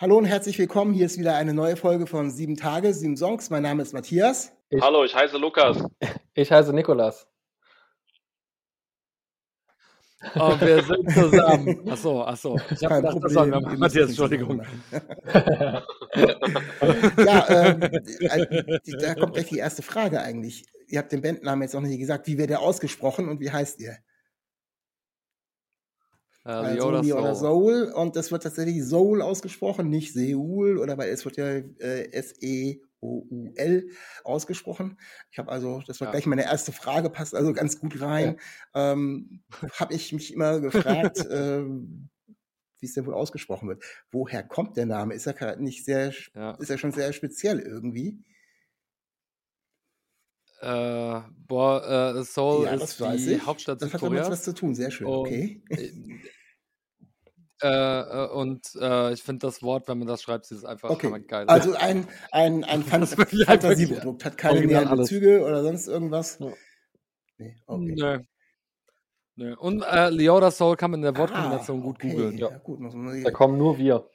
Hallo und herzlich willkommen. Hier ist wieder eine neue Folge von Sieben Tage, Sieben Songs. Mein Name ist Matthias. Ich, Hallo, ich heiße Lukas. Ich heiße Nikolas. Und wir sind zusammen. Achso, achso. Ich habe gedacht, das war Matthias, Entschuldigung. ja, ähm, äh, da kommt gleich die erste Frage eigentlich. Ihr habt den Bandnamen jetzt noch nicht gesagt. Wie wird der ausgesprochen und wie heißt ihr? Äh, also Leola Leola Soul. Und das wird tatsächlich Soul ausgesprochen, nicht Seul oder weil es wird ja äh, S-E-O-U-L ausgesprochen. Ich habe also, das war Ja. gleich meine erste Frage, passt also ganz gut rein. Ähm, habe ich mich immer gefragt, ähm, wie es denn wohl ausgesprochen wird. Woher kommt der Name? Ist er nicht sehr, Ja. ist er schon sehr speziell irgendwie? Äh, boah, äh, Seoul Ja, ist das weiß die ich. Hauptstadt Das hat damit was Südkoreas. zu tun, sehr schön, Und, okay. Äh, äh, und äh, ich finde das Wort, wenn man das schreibt, ist einfach Okay, hammergeil. also ein, ein, ein Das Fantasieprodukt, hat keine näheren. Bezüge oder sonst irgendwas. Ja. Nee, okay. Nö. Nö. Und äh, Leola Soul kann man in der Wortkombination Ah, gut okay, googeln. Ja, gut, muss man Da kommen nur wir.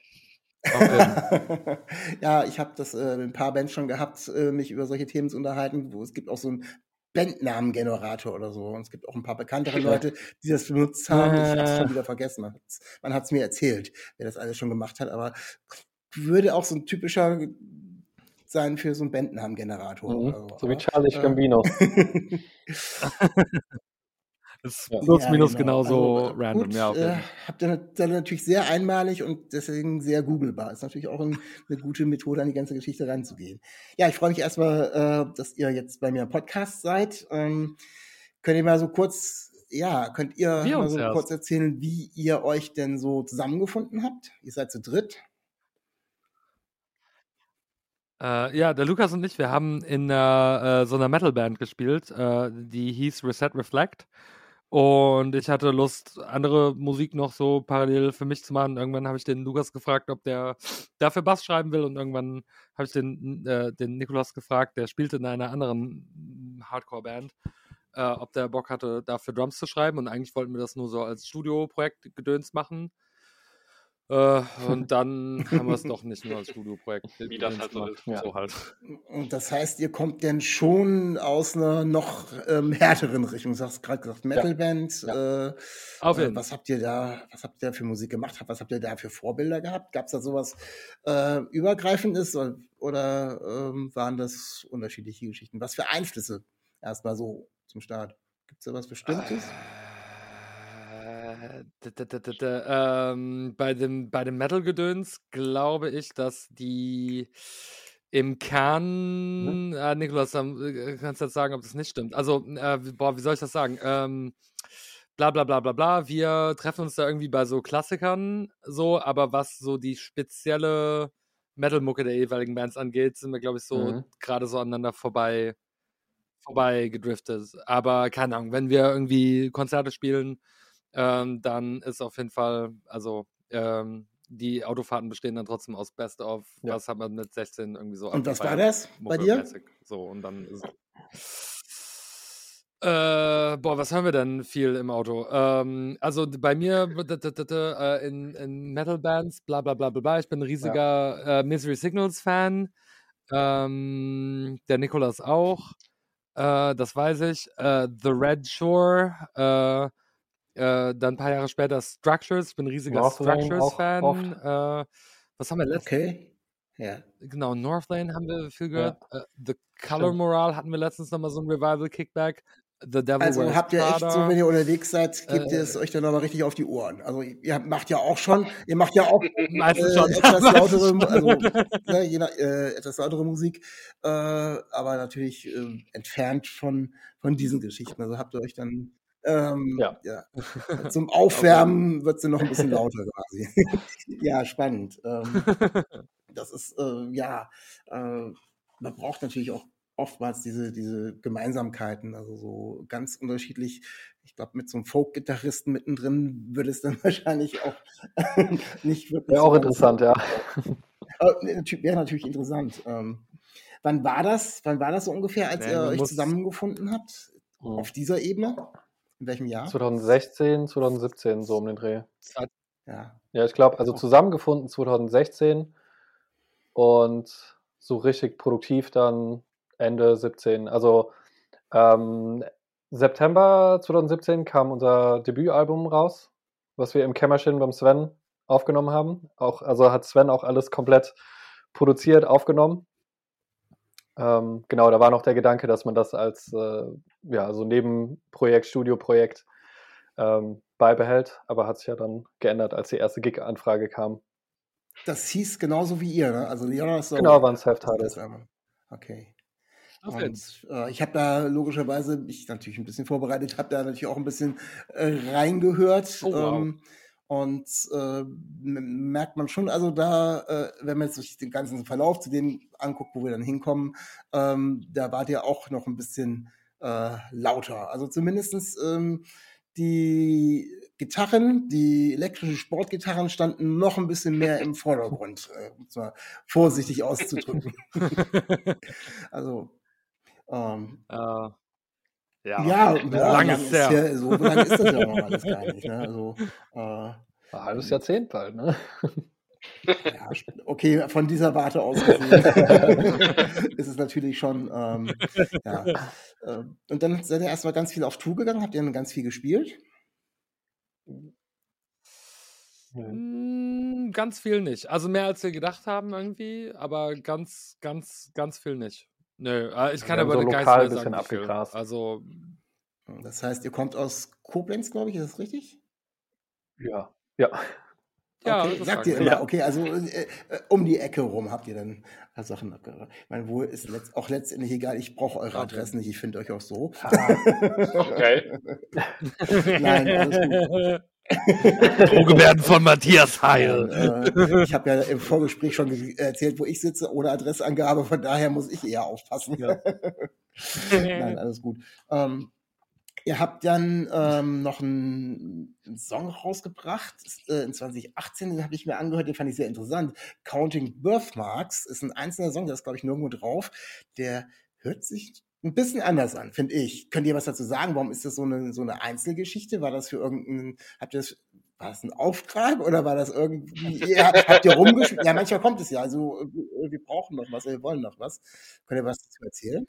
Okay. ja, ich habe das äh, mit ein paar Bands schon gehabt, äh, mich über solche Themen zu unterhalten, wo es gibt auch so einen Bandnamengenerator oder so. Und es gibt auch ein paar bekanntere Leute, die das benutzt haben. Ich habe es schon wieder vergessen. Man hat es mir erzählt, wer das alles schon gemacht hat. Aber würde auch so ein typischer sein für so einen Bandnamengenerator. Mhm. oder So wie Charlie äh, Gambino. ist Ja. plus Ja, minus genau. genauso Also, random. Gut, ja, okay. äh, habt ihr dann natürlich sehr einmalig und deswegen sehr googlebar. Ist natürlich auch ein, eine gute Methode, an die ganze Geschichte ranzugehen. Ja, ich freue mich erstmal, äh, dass ihr jetzt bei mir im Podcast seid. Ähm, könnt ihr mal so kurz, ja, könnt ihr Wir mal so erst. kurz erzählen, wie ihr euch denn so zusammengefunden habt? Ihr seid zu dritt. Äh, ja, der Lukas und ich, wir haben in einer, äh, so einer Metalband gespielt, äh, die hieß Reset Reflect. Und ich hatte Lust, andere Musik noch so parallel für mich zu machen. Irgendwann habe ich den Lukas gefragt, ob der dafür Bass schreiben will. Und irgendwann habe ich den, äh, den Nikolas gefragt, der spielte in einer anderen Hardcore-Band, äh, ob der Bock hatte, dafür Drums zu schreiben. Und eigentlich wollten wir das nur so als Studioprojekt gedöns machen. Äh, und dann haben wir es doch nicht nur als Studioprojekt. Wie das halt so. Ja. So halt. Und das heißt, ihr kommt denn schon aus einer noch ähm, härteren Richtung. Du hast gerade gesagt, Metalband. Äh, Auf äh, jeden was habt ihr da, was habt ihr da für Musik gemacht? Was habt ihr da für Vorbilder gehabt? Gab es da sowas äh, übergreifendes oder, oder ähm, waren das unterschiedliche Geschichten? Was für Einflüsse erstmal so zum Start? Gibt es da was Bestimmtes? Äh, d- d- d- d- d- ähm, bei dem, bei dem Metal-Gedöns glaube ich, dass die im Kern, äh, Nikolas, ähm, äh, kannst du jetzt sagen, ob das nicht stimmt. Also, äh, wie- boah, wie soll ich das sagen? Ähm, bla bla bla bla bla. Wir treffen uns da irgendwie bei so Klassikern so, aber was so die spezielle Metal-Mucke der jeweiligen Bands angeht, sind wir, glaube ich, so Mhm. gerade so aneinander vorbei, vorbei gedriftet. Aber keine Ahnung, wenn wir irgendwie Konzerte spielen, ähm, dann ist auf jeden Fall, also ähm, die Autofahrten bestehen dann trotzdem aus Best of, Ja. was hat man mit 16 irgendwie so Und was war das bei dir? So, und dann ist äh, boah, was hören wir denn viel im Auto? Ähm, also bei mir äh, in, in Metal-Bands, bla bla bla bla bla. Ich bin ein riesiger äh, Misery Signals-Fan. Ähm, der Nikolas auch. Äh, das weiß ich. Äh, The Red Shore. Äh, dann ein paar Jahre später Structures. Ich bin ein riesiger Structures-Fan. Äh, was haben wir letztes Okay. Ja. Genau, Northlane haben wir viel Ja. gehört. Äh, The Color Stimmt. Moral hatten wir letztens nochmal so ein Revival-Kickback. The Devil Also habt ihr echt so, wenn ihr unterwegs seid, gebt ihr Äh, es euch dann aber richtig auf die Ohren. Also ihr macht ja auch schon, ihr macht ja auch äh, schon. etwas lautere, also ne, je nach, äh, etwas lautere Musik, äh, aber natürlich äh, entfernt von von diesen Geschichten. Also habt ihr euch dann Ähm, Ja. ja. Zum Aufwärmen wird sie noch ein bisschen lauter quasi. ja, spannend. Ähm, das ist, äh, ja, äh, man braucht natürlich auch oftmals diese, diese Gemeinsamkeiten, also so ganz unterschiedlich. Ich glaube, mit so einem Folk-Gitarristen mittendrin würde es dann wahrscheinlich auch nicht wirklich. Wäre auch so interessant, ja. Äh, Wäre natürlich interessant. Ähm, wann war das? Wann war das so ungefähr, als Nee, ihr euch zusammengefunden habt? Mhm. Auf dieser Ebene? In welchem Jahr? 2016, 2017, so um den Dreh. Ja. Ja, ich glaube, also zusammengefunden 2016 und so richtig produktiv dann Ende 17. Also ähm, September 2017 kam unser Debütalbum raus, was wir im Kämmerchen beim Sven aufgenommen haben. Auch, also hat Sven auch alles komplett produziert, aufgenommen. Ähm, genau, da war noch der Gedanke, dass man das als äh, ja, so Nebenprojekt, Studioprojekt ähm, beibehält, aber hat sich ja dann geändert, als die erste Gig-Anfrage kam. Das hieß genauso wie ihr, ne? Also Jonas Soul. Genau, war ein Das ist Self-Titled. das einmal. Okay. Und äh, ich habe da logischerweise, ich natürlich ein bisschen vorbereitet, habe da natürlich auch ein bisschen äh, reingehört. Oh, wow. ähm, und äh, merkt man schon, also da, äh, wenn man jetzt sich den ganzen Verlauf zu dem anguckt, wo wir dann hinkommen, ähm, da wart ihr auch noch ein bisschen äh, lauter. Also zumindestens ähm, die Gitarren, die elektrischen Sportgitarren standen noch ein bisschen mehr im Vordergrund, äh, um es mal vorsichtig auszudrücken. also ähm, Äh, ja. ja, ja, lang ist der. ja, so lange ist das ja noch alles gar nicht. Ne? Also, äh, Ein halbes Jahrzehnt bald, ne? ja, okay, von dieser Warte aus gesehen ist es natürlich schon, ähm, ja. Ähm, Und dann seid ihr erstmal ganz viel auf Tour gegangen, habt ihr dann ganz viel gespielt? Mm, Ganz viel nicht. Also mehr als wir gedacht haben irgendwie, aber ganz, ganz, ganz viel nicht. Nö, ich Wir kann aber so nicht lokal ein bisschen abgegrast. Also, Das heißt, ihr kommt aus Koblenz, glaube ich, ist das richtig? Ja. Ja. ja, okay, das sagt ihr immer, okay, also äh, äh, um die Ecke rum habt ihr dann Sachen abgehört. Ich meine, wohl ist letzt, auch letztendlich egal, ich brauche eure Okay. Adressen nicht, ich finde euch auch so. Okay. Nein, alles gut. Drohgebärden von Matthias Heil. Äh, ich habe ja im Vorgespräch schon erzählt, wo ich sitze, ohne Adressangabe, von daher muss ich eher aufpassen. Ja. Nein, alles gut. Ähm, ihr habt dann ähm, noch einen, einen Song rausgebracht, äh, in 2018, den habe ich mir angehört, den fand ich sehr interessant. Counting Birthmarks ist ein einzelner Song, der ist, glaube ich, nirgendwo drauf. Der hört sich ein bisschen anders an, finde ich. Könnt ihr was dazu sagen? Warum ist das so eine, so eine Einzelgeschichte? War das für irgendeinen, habt ihr das, war das ein Auftrag oder war das irgendwie, ihr, habt ihr rumgespielt? Ja, manchmal kommt es ja, also wir brauchen noch was, wir wollen noch was. Könnt ihr was dazu erzählen?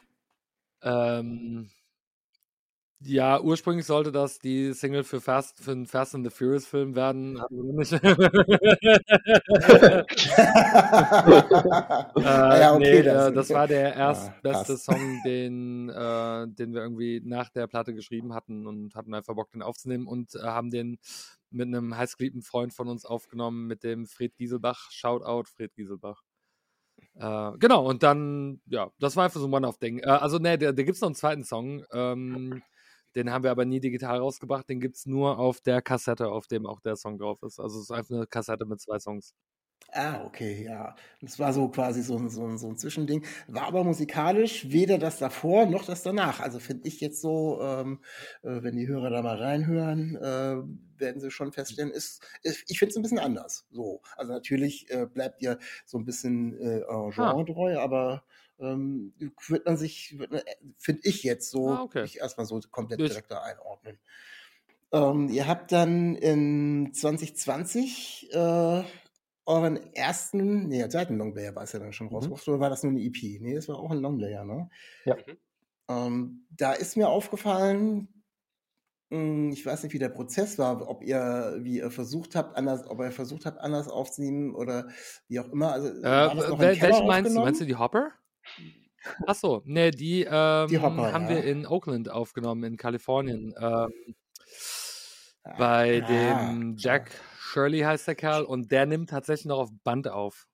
Ähm, ja, ursprünglich sollte das die Single für Fast, für einen Fast and the Furious Film werden. Nicht. Ah Äh, ja, okay, nee, das- äh, das war der Ah, erstbeste passt. Song, den, äh, den wir irgendwie nach der Platte geschrieben hatten und hatten einfach Bock, den aufzunehmen und äh, haben den mit einem heißgeliebten Freund von uns aufgenommen, mit dem Fred Gieselbach. Shoutout, Fred Gieselbach. Äh, genau, und dann, ja, das war einfach so ein One-Off-Ding. Äh, also, ne, da, da gibt es noch einen zweiten Song. Ähm, den haben wir aber nie digital rausgebracht. Den gibt es nur auf der Kassette, auf dem auch der Song drauf ist. Also, es ist einfach eine Kassette mit zwei Songs. Ah, okay, ja. Das war so quasi so ein, so ein, so ein Zwischending. War aber musikalisch weder das davor noch das danach. Also finde ich jetzt so, ähm, äh, wenn die Hörer da mal reinhören, äh, werden sie schon feststellen, ist, ist ich finde es ein bisschen anders. So. Also natürlich äh, bleibt ihr so ein bisschen äh, genretreu, aber ähm, wird man sich, äh, finde ich jetzt so, Ah, okay. ich erstmal so komplett Ich- direkt da einordnen. Ähm, ihr habt dann in 2020 äh, euren ersten, nee, zweiten Longplayer war es ja dann schon Mhm. rausgebracht, oder war das nur eine EP? Nee, das war auch ein Longplayer, ne? Ja. Ähm, da ist mir aufgefallen, mh, ich weiß nicht, wie der Prozess war, ob ihr, wie ihr versucht habt, anders, ob ihr versucht habt, anders aufzunehmen oder wie auch immer. Also, Äh, welche meinst du? Meinst du die Hopper? Ach so, nee, die, ähm, Die Hopper, haben ja. wir in Oakland aufgenommen, in Kalifornien. Ähm, bei Ah, dem. Jack Shirley heißt der Kerl und der nimmt tatsächlich noch auf Band auf.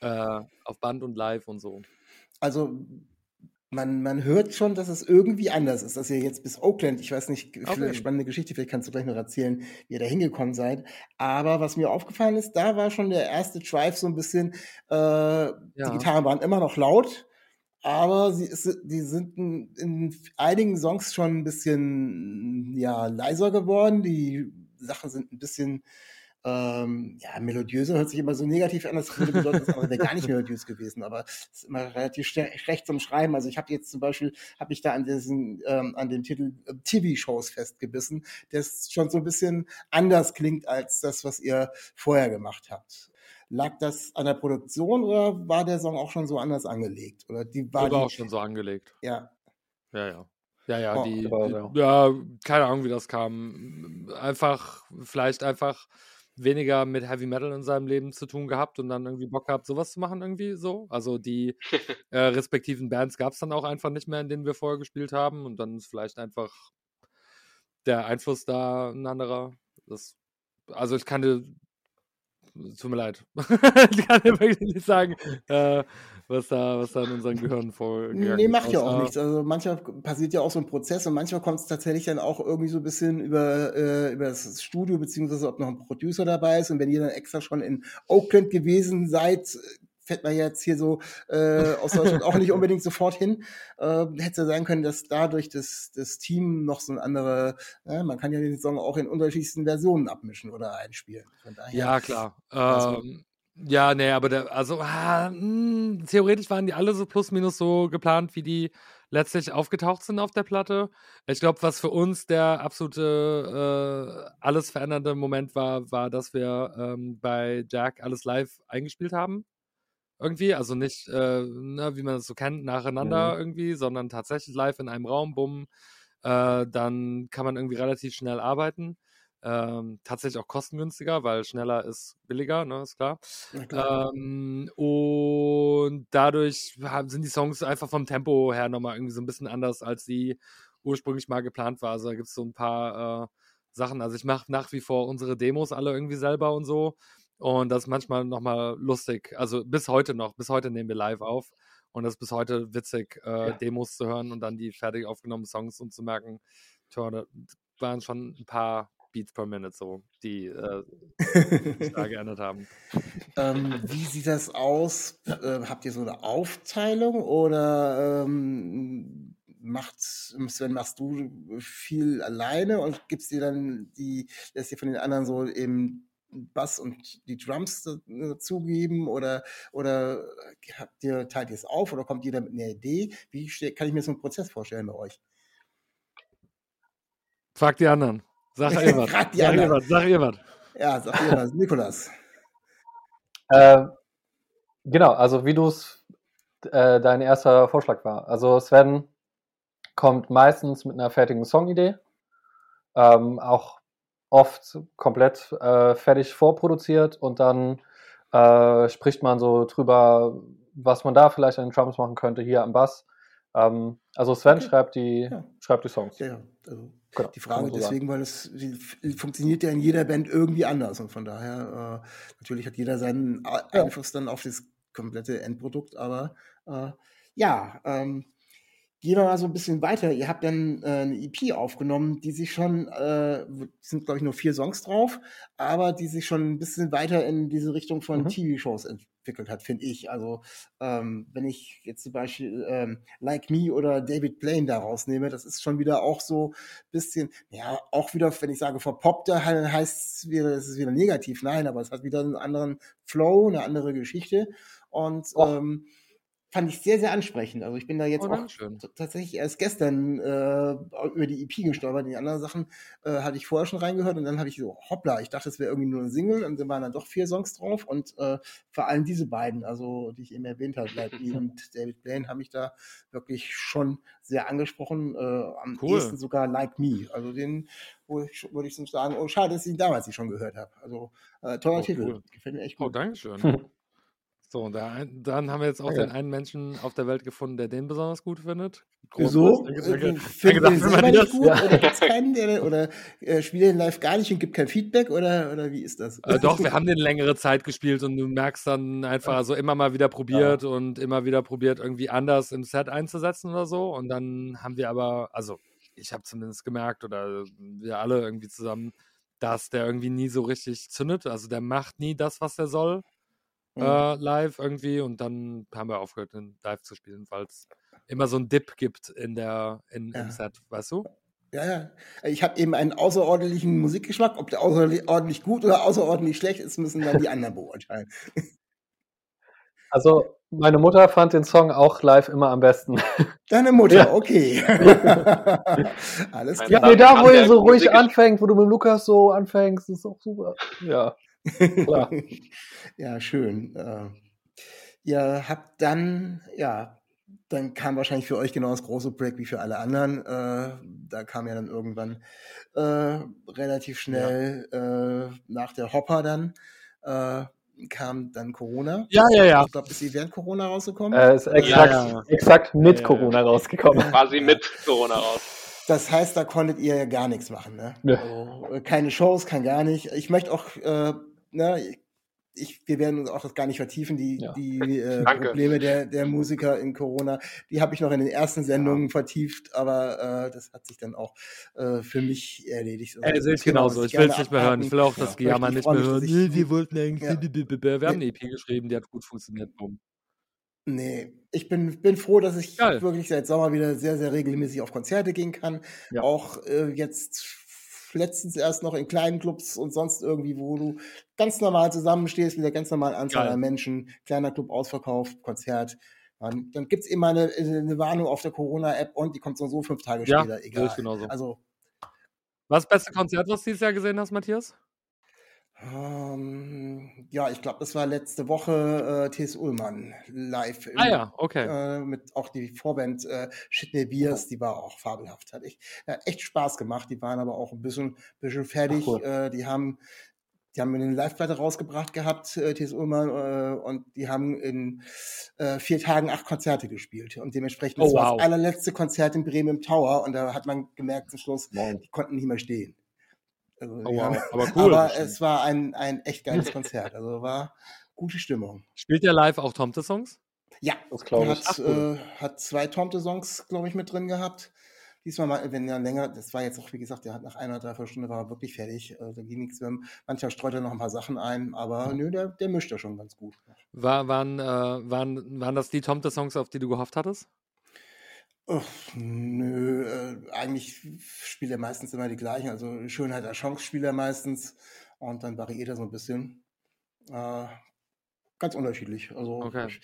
Äh, auf Band und live und so. Also man, man hört schon, dass es irgendwie anders ist, dass ihr jetzt bis Oakland, ich weiß nicht, Okay. spannende Geschichte, vielleicht kannst du gleich noch erzählen, wie ihr da hingekommen seid. Aber was mir aufgefallen ist, da war schon der erste Drive so ein bisschen, äh, die Ja. Gitarren waren immer noch laut, aber sie ist, die sind in, in einigen Songs schon ein bisschen ja, leiser geworden. Die Sachen sind ein bisschen ähm, ja, melodiöser hört sich immer so negativ an, das würde bedeuten, das andere wäre gar nicht melodiös gewesen, aber es ist immer relativ schle- schlecht zum Schreiben. Also ich habe jetzt zum Beispiel, habe ich da an diesen, ähm, an dem Titel äh, TV-Shows festgebissen, das schon so ein bisschen anders klingt als das, was ihr vorher gemacht habt. Lag das an der Produktion oder war der Song auch schon so anders angelegt? Oder die war Der war die, auch schon so angelegt. ja, Ja, ja. Ja, ja, Oh, die, die, ja, keine Ahnung, wie das kam. Einfach, vielleicht einfach weniger mit Heavy Metal in seinem Leben zu tun gehabt und dann irgendwie Bock gehabt, sowas zu machen, irgendwie so. Also die äh, respektiven Bands gab es dann auch einfach nicht mehr, in denen wir vorher gespielt haben. Und dann ist vielleicht einfach der Einfluss da ein anderer. Das, also ich kann dir, tut mir leid, ich kann dir wirklich nicht sagen, äh, was, da, was da in unseren Gehirnen vorgegangen Nee, ist. macht ja auch nichts. Also manchmal passiert ja auch so ein Prozess und manchmal kommt es tatsächlich dann auch irgendwie so ein bisschen über, äh, über das Studio, beziehungsweise ob noch ein Producer dabei ist. Und wenn ihr dann extra schon in Oakland gewesen seid, fährt man jetzt hier so äh, aus Deutschland auch nicht unbedingt sofort hin. Äh, hätte ja sein können, dass dadurch das, das Team noch so eine andere, äh, man kann ja den Song auch in unterschiedlichsten Versionen abmischen oder einspielen. Daher, Ja, klar. Also- Ähm, ja, nee, aber der, also ah, mh, theoretisch waren die alle so plus minus so geplant, wie die letztlich aufgetaucht sind auf der Platte. Ich glaube, was für uns der absolute äh, alles verändernde Moment war, war, dass wir ähm, bei Jack alles live eingespielt haben. Irgendwie, also nicht, äh, ne, wie man es so kennt, nacheinander Mhm. irgendwie, sondern tatsächlich live in einem Raum, bumm. Äh, dann kann man irgendwie relativ schnell arbeiten. Ähm, tatsächlich auch kostengünstiger, weil schneller ist billiger, ne, ist klar. Klar. Ähm, und dadurch sind die Songs einfach vom Tempo her nochmal irgendwie so ein bisschen anders, als sie ursprünglich mal geplant war. Also da gibt es so ein paar äh, Sachen. Also ich mache nach wie vor unsere Demos alle irgendwie selber und so. Und das ist manchmal nochmal lustig. Also bis heute noch, bis heute nehmen wir live auf. Und das ist bis heute witzig, äh, Ja. Demos zu hören und dann die fertig aufgenommenen Songs und zu merken, tja, da waren schon ein paar Beats per Minute so, die äh, sich da geändert haben. Ähm, wie sieht das aus? Äh, habt ihr so eine Aufteilung oder ähm, macht Sven, machst du viel alleine und gibst dir dann die, lässt dir von den anderen so eben Bass und die Drums dazugeben oder oder habt ihr, teilt ihr es auf oder kommt jeder mit einer Idee? Wie kann ich mir so einen Prozess vorstellen bei euch? Frag die anderen. Sag ihr was. Frag die Sag ihr anderen. was. Sag ihr was. Ja, sag ihr was, Nikolas. Äh, genau, also wie du es äh, dein erster Vorschlag war. Also Sven kommt meistens mit einer fertigen Songidee, ähm, auch oft komplett äh, fertig vorproduziert und dann äh, spricht man so drüber, was man da vielleicht an den Drums machen könnte, hier am Bass. Ähm, also Sven Okay. schreibt, die, Ja. schreibt die Songs. Ja. Also Genau, die Frage so deswegen, weil es funktioniert ja in jeder Band irgendwie anders und von daher äh, natürlich hat jeder seinen. Einfluss dann auf das komplette Endprodukt, aber äh, ja, ähm, gehen wir mal so ein bisschen weiter. Ihr habt dann äh, eine EP aufgenommen, die sich schon, äh, sind glaube ich nur vier Songs drauf, aber die sich schon ein bisschen weiter in diese Richtung von Mhm. TV-Shows entwickelt hat, finde ich. Also ähm, wenn ich jetzt zum Beispiel ähm, Like Me oder David Blaine da rausnehme, das ist schon wieder auch so ein bisschen, ja, auch wieder, wenn ich sage verpoppt, dann heißt es wieder, es ist wieder negativ. Nein, aber es hat wieder einen anderen Flow, eine andere Geschichte und Och. ähm, fand ich sehr, sehr ansprechend. Also ich bin da jetzt Oh, auch tatsächlich erst gestern äh, über die EP gestolpert. Die anderen Sachen äh, hatte ich vorher schon reingehört und dann habe ich so, hoppla, ich dachte, es wäre irgendwie nur ein Single und dann waren dann doch vier Songs drauf und äh, vor allem diese beiden, also die ich eben erwähnt habe, Like Me und David Blaine, haben mich da wirklich schon sehr angesprochen. Äh, am Cool. ehesten sogar Like Me. Also den wo ich, würde ich so sagen, oh schade, dass ich ihn damals nicht schon gehört habe. Also äh, toller Oh, Titel, cool. gefällt mir echt Oh, gut. Dankeschön. So, und da, dann haben wir jetzt auch Danke. den einen Menschen auf der Welt gefunden, der den besonders gut findet. Wieso? Findet den selber nicht gut? Oder gibt's keinen, der, oder äh, spielt ihr den live gar nicht und gibt kein Feedback? Oder, oder wie ist das? Äh, doch, wir haben den längere Zeit gespielt und du merkst dann einfach so immer mal wieder probiert und immer wieder probiert, irgendwie anders im Set einzusetzen oder so. Und dann haben wir aber, also ich habe zumindest gemerkt oder wir alle irgendwie zusammen, dass der irgendwie nie so richtig zündet. Also der macht nie das, was er soll Mhm. äh, live irgendwie. Und dann haben wir aufgehört, den live zu spielen, weil es immer so einen Dip gibt in der, in, Ja. im Set, weißt du? Ja, ja. Ich habe eben einen außerordentlichen Musikgeschmack. Ob der außerordentlich gut oder außerordentlich schlecht ist, müssen dann die anderen beurteilen. Also, meine Mutter fand den Song auch live immer am besten. Deine Mutter, Ja. okay. Alles Ja, Ja, klar. nee, da, wo ihr so ruhig anfängt, wo du mit Lukas so anfängst, ist auch super. Ja, klar. ja, schön. Äh, ihr habt dann, ja, dann kam wahrscheinlich für euch genau das große Break wie für alle anderen. Äh, da kam ja dann irgendwann äh, relativ schnell äh, nach der Hopper dann äh, kam dann Corona. Ja, ja, ja. Ich glaube, ist sie während Corona rausgekommen? Äh, ist exakt, ja. exakt mit Ja, ja. Corona rausgekommen. Quasi mit Corona raus. Das heißt, da konntet ihr ja gar nichts machen, ne? Also, äh, keine Shows, kein gar nicht. Ich möchte auch, äh, ne, ich, wir werden uns auch das gar nicht vertiefen, die, Ja. die äh. Probleme der, der Musiker in Corona. Die habe ich noch in den ersten Sendungen vertieft, aber äh, das hat sich dann auch äh, für mich erledigt. Also, Ey, sehe das ich Thema genauso. Ich will es nicht mehr hören. Ich will auch das abhaken. Gejammer Ich nicht mehr hören. Nee, wir wollten eigentlich. Ja. Wir haben eine EP geschrieben, die hat gut funktioniert. Bumm. Nee, ich bin, bin froh, dass ich Geil. wirklich seit Sommer wieder sehr, sehr regelmäßig auf Konzerte gehen kann. Ja. Auch äh, jetzt letztens erst noch in kleinen Clubs und sonst irgendwie, wo du ganz normal zusammenstehst, mit der ganz normalen Anzahl an Menschen, kleiner Club ausverkauft, Konzert. Dann, dann gibt's immer eine, eine Warnung auf der Corona-App und die kommt so, so fünf Tage Ja, später, egal. ich genauso. Also, Was das beste Konzert, was du dieses Jahr gesehen hast, Matthias? Ähm, ja, ich glaube, das war letzte Woche äh, T.S. Ullmann live. im- Ah ja, okay. äh, mit auch die Vorband äh, Shitney Beers, die war auch fabelhaft. Hat echt, hat echt Spaß gemacht. Die waren aber auch ein bisschen, bisschen fertig. Ach, cool. äh, die haben die haben eine Live-Platte rausgebracht gehabt, äh, T.S. Ullmann, äh, und die haben in äh, vier Tagen acht Konzerte gespielt. Und dementsprechend, Oh, das war wow. das allerletzte Konzert in Bremen im Tower. Und da hat man gemerkt zum Schluss, Moin. die konnten nicht mehr stehen. Also, Oh, wow. haben, Aber cool. aber bestimmt. es war ein, ein echt geiles Konzert. Also war gute Stimmung. Spielt der live auch Tomte-Songs? Ja, Das glaube er ich. hat, äh, hat zwei Tomte-Songs, glaube ich, mit drin gehabt. Diesmal mal, wenn er länger, das war jetzt auch, wie gesagt, der hat nach einer, dreiviertel Stunde war er wirklich fertig. Äh, da ging nichts mehr. Manchmal streut er noch ein paar Sachen ein, aber nö, der, der mischt ja schon ganz gut. War, waren, äh, waren, waren das die Tomte-Songs, auf die du gehofft hattest? Uff, nö, äh, eigentlich spielt er meistens immer die gleichen. Also Schönheit der Chance spielt er meistens und dann variiert er so ein bisschen. Äh, ganz unterschiedlich. Also Okay. ich,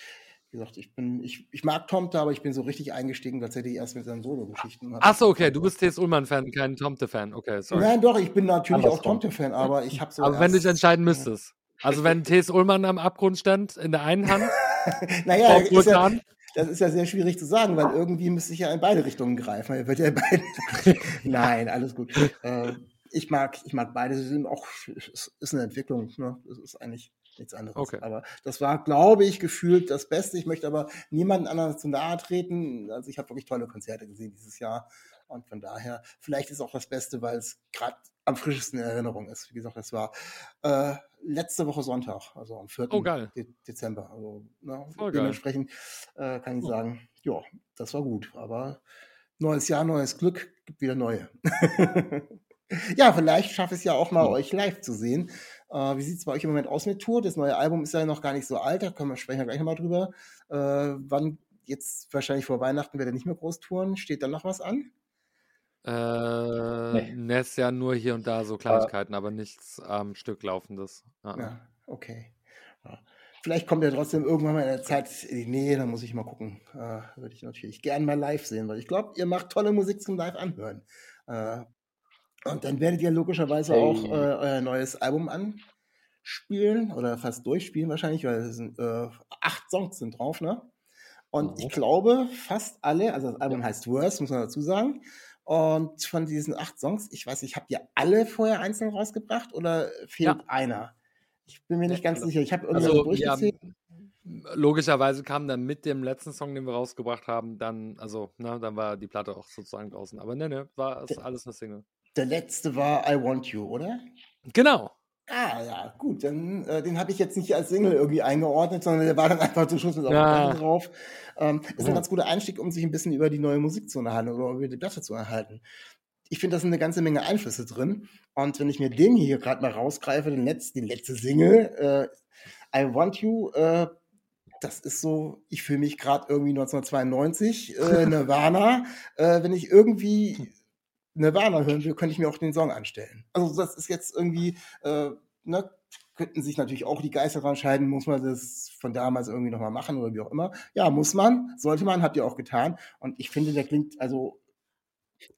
wie gesagt, ich bin, ich, ich mag Tomte, aber ich bin so richtig eingestiegen tatsächlich erst mit seinen Solo-Geschichten. Ach so, okay. Du bist T.S. Ullmann-Fan, kein Tomte-Fan. Okay, sorry. Nein, doch, ich bin natürlich auch Andersrum. Tomte-Fan, aber ich habe so. Aber wenn du dich entscheiden müsstest. Also wenn T.S. Ullmann am Abgrund stand, in der einen Hand, naja, ist ja, das ist ja sehr schwierig zu sagen, weil irgendwie müsste ich ja in beide Richtungen greifen. Er wird ja in beide. Nein, alles gut. Äh, ich mag, ich mag beide. Sie sind auch, es ist eine Entwicklung. Ne? Das ist eigentlich nichts anderes. Okay. Aber das war, glaube ich, gefühlt das Beste. Ich möchte aber niemanden anderen zu nahe treten. Also ich habe wirklich tolle Konzerte gesehen dieses Jahr. Und von daher, vielleicht ist auch das Beste, weil es gerade am frischesten in Erinnerung ist. Wie gesagt, das war äh, letzte Woche Sonntag, also am 4. Oh, geil. De Dezember. Also, ne, geil. dementsprechend äh, kann ich sagen, ja, das war gut. Aber neues Jahr, neues Glück, gibt wieder neue. ja, vielleicht schaffe ich es ja auch mal, Hm. euch live zu sehen. Äh, wie sieht es bei euch im Moment aus mit Tour? Das neue Album ist ja noch gar nicht so alt, da können wir sprechen wir gleich nochmal drüber. Äh, wann jetzt wahrscheinlich vor Weihnachten werdet ihr nicht mehr groß touren? Steht da noch was an? Äh, Nee. ist ja nur hier und da so Kleinigkeiten, aber nichts am Stück laufendes. Ja. Ja, okay. Ja. Vielleicht kommt er trotzdem irgendwann mal in der Zeit in die Nähe, dann muss ich mal gucken. Äh, Würde ich natürlich gern mal live sehen, weil ich glaube, ihr macht tolle Musik zum Live anhören. Äh, und dann werdet ihr logischerweise Hey. auch äh, euer neues Album anspielen oder fast durchspielen wahrscheinlich, weil es sind äh, acht Songs sind drauf, ne? Und Mhm. ich glaube, fast alle, also das Album heißt Worse, muss man dazu sagen. Und von diesen acht Songs, ich weiß nicht, habt ihr alle vorher einzeln rausgebracht oder fehlt Ja. einer? Ich bin mir nicht ganz sicher. Ich habe irgendwie Also, so ja, durchgezählt. logischerweise kam dann mit dem letzten Song, den wir rausgebracht haben, dann, also, ne, dann war die Platte auch sozusagen draußen. Aber ne, ne, war ist alles eine Single. Der letzte war I Want You, oder? Genau. Ah, ja, gut, dann äh, den habe ich jetzt nicht als Single irgendwie eingeordnet, sondern der war dann einfach zum Schluss mit auf Ja. Drauf. Ähm, ist ein ganz guter Einstieg, um sich ein bisschen über die neue Musik zu unterhalten oder über die Platte zu erhalten. Ich finde, da sind eine ganze Menge Einflüsse drin. Und wenn ich mir den hier gerade mal rausgreife, den letzten, die letzte Single, äh, I Want You, äh, das ist so, ich fühle mich gerade irgendwie 1992, äh, Nirvana. äh, wenn ich irgendwie Nirvana hören will, könnte ich mir auch den Song anstellen. Also das ist jetzt irgendwie, äh, ne, könnten sich natürlich auch die Geister dran scheiden, muss man das von damals irgendwie nochmal machen oder wie auch immer. Ja, muss man, sollte man, habt ihr auch getan. Und ich finde, der klingt, also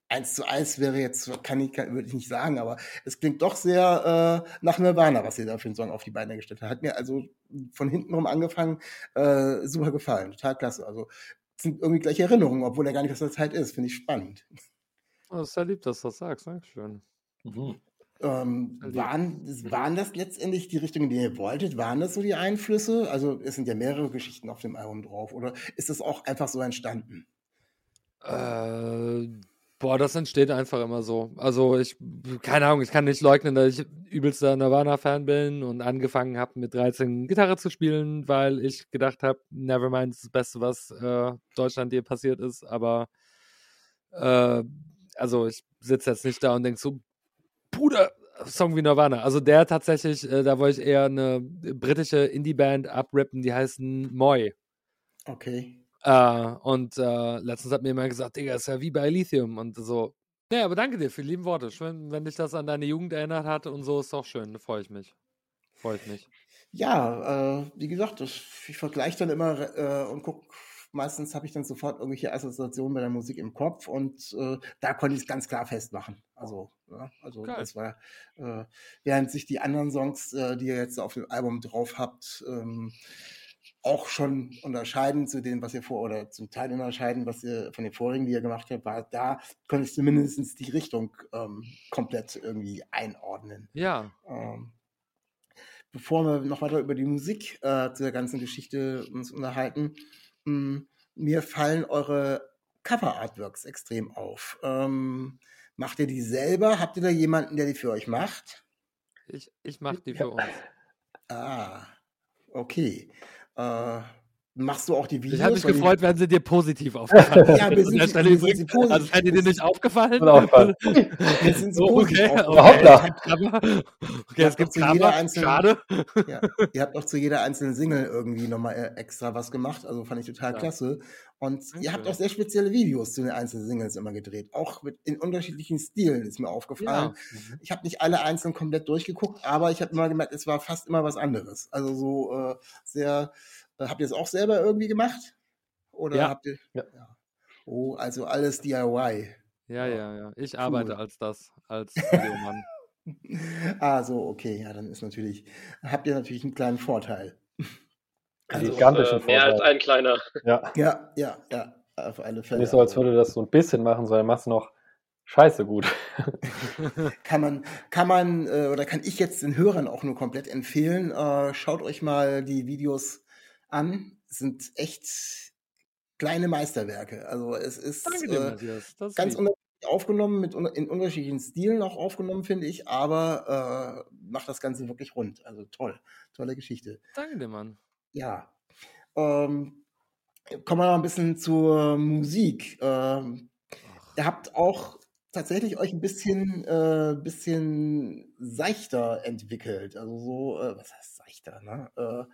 eins zu eins wäre jetzt, kann ich, kann, würde ich nicht sagen, aber es klingt doch sehr äh, nach Nirvana, was ihr da für einen Song auf die Beine gestellt habt. Hat mir also von hinten rum angefangen äh, super gefallen, total klasse. Also sind irgendwie gleich Erinnerungen, obwohl er gar nicht aus der Zeit ist, finde ich spannend. Das ist sehr lieb, dass du das sagst. Dankeschön. Mhm. Ähm, waren, waren das letztendlich die Richtungen, die ihr wolltet? Waren das so die Einflüsse? Also es sind ja mehrere Geschichten auf dem Album drauf. Oder ist das auch einfach so entstanden? Äh, boah, das entsteht einfach immer so. Also ich, keine Ahnung, ich kann nicht leugnen, dass ich übelster Nirvana-Fan bin und angefangen habe mit 13 Gitarre zu spielen, weil ich gedacht habe, Nevermind ist das Beste, was äh, Deutschland je passiert ist. Aber äh, also ich sitze jetzt nicht da und denke so, Bruder, Song wie Nirvana. Also der tatsächlich, äh, da wollte ich eher eine britische Indie-Band abrippen, die heißen Moi. Okay. Äh, und äh, letztens hat mir jemand gesagt, Digga, ist ja wie bei Lithium. Und so, ja, aber danke dir für die lieben Worte. Schön, wenn dich das an deine Jugend erinnert hat und so, ist doch schön. Da freue ich mich. Freue ich mich. Ja, äh, wie gesagt, das, ich vergleiche dann immer äh, und gucke, meistens habe ich dann sofort irgendwelche Assoziationen bei der Musik im Kopf und äh, da konnte ich es ganz klar festmachen. Also, ja, also Geil. das war, äh, während sich die anderen Songs, äh, die ihr jetzt auf dem Album drauf habt, ähm, auch schon unterscheiden zu denen, was ihr vor oder zum Teil unterscheiden, was ihr von den vorigen, die ihr gemacht habt, war da konnte ich zumindest die Richtung ähm, komplett irgendwie einordnen. Ja, Ähm, bevor wir noch weiter über die Musik äh, zu der ganzen Geschichte uns unterhalten, mh, mir fallen eure Cover-Artworks extrem auf. Ähm, macht ihr die selber? Habt ihr da jemanden, der die für euch macht? ich, ich mache die für uns. Ah, okay. Äh, machst du auch die Videos? Ich habe mich gefreut, wenn sie dir positiv aufgefallen Ja, wir sind- Stelle übrigens. sie positiv. Also seid ihr dir nicht aufgefallen? Mir. Wir sind so positiv okay, aufgefallen. okay. Ihr Okay, habt es gibt doch zu jeder Cover. einzelnen- Schade. Ja, ihr habt auch zu jeder einzelnen Single irgendwie nochmal äh, extra was gemacht, also fand ich total Ja. klasse. Und ihr habt auch sehr spezielle Videos zu den einzelnen Singles immer gedreht, auch mit, in unterschiedlichen Stilen ist mir aufgefallen. Ja. Ich habe nicht alle einzeln komplett durchgeguckt, aber ich habe immer gemerkt, es war fast immer was anderes. Also so äh, sehr, habt ihr es auch selber irgendwie gemacht? Oder Ja. habt ihr? Ja. Oh, also alles DIY. Ja, ja, ja. Ich arbeite Cool. als das, als Videomann. Ah, so, okay, ja, dann ist natürlich, habt ihr natürlich einen kleinen Vorteil. Also, Also, gigantischen äh, mehr als Vorteil. ein kleiner. Ja, Ja, ja, ja, auf alle Fälle. nicht so, als würde das so ein bisschen machen, sondern machst noch scheiße gut. kann man, kann man, äh, oder kann ich jetzt den Hörern auch nur komplett empfehlen, äh, schaut euch mal die Videos an. Sind echt kleine Meisterwerke. Also es ist Danke äh, ganz lieb. unterschiedlich aufgenommen, mit, in unterschiedlichen Stilen auch aufgenommen, finde ich, aber äh, macht das Ganze wirklich rund. Also toll, tolle Geschichte. Danke dir, Mann. Ja. Ähm, kommen wir noch ein bisschen zur Musik. Ähm, ihr habt auch tatsächlich euch ein bisschen, äh, bisschen seichter entwickelt. Also so, äh, was heißt seichter, ne? Äh,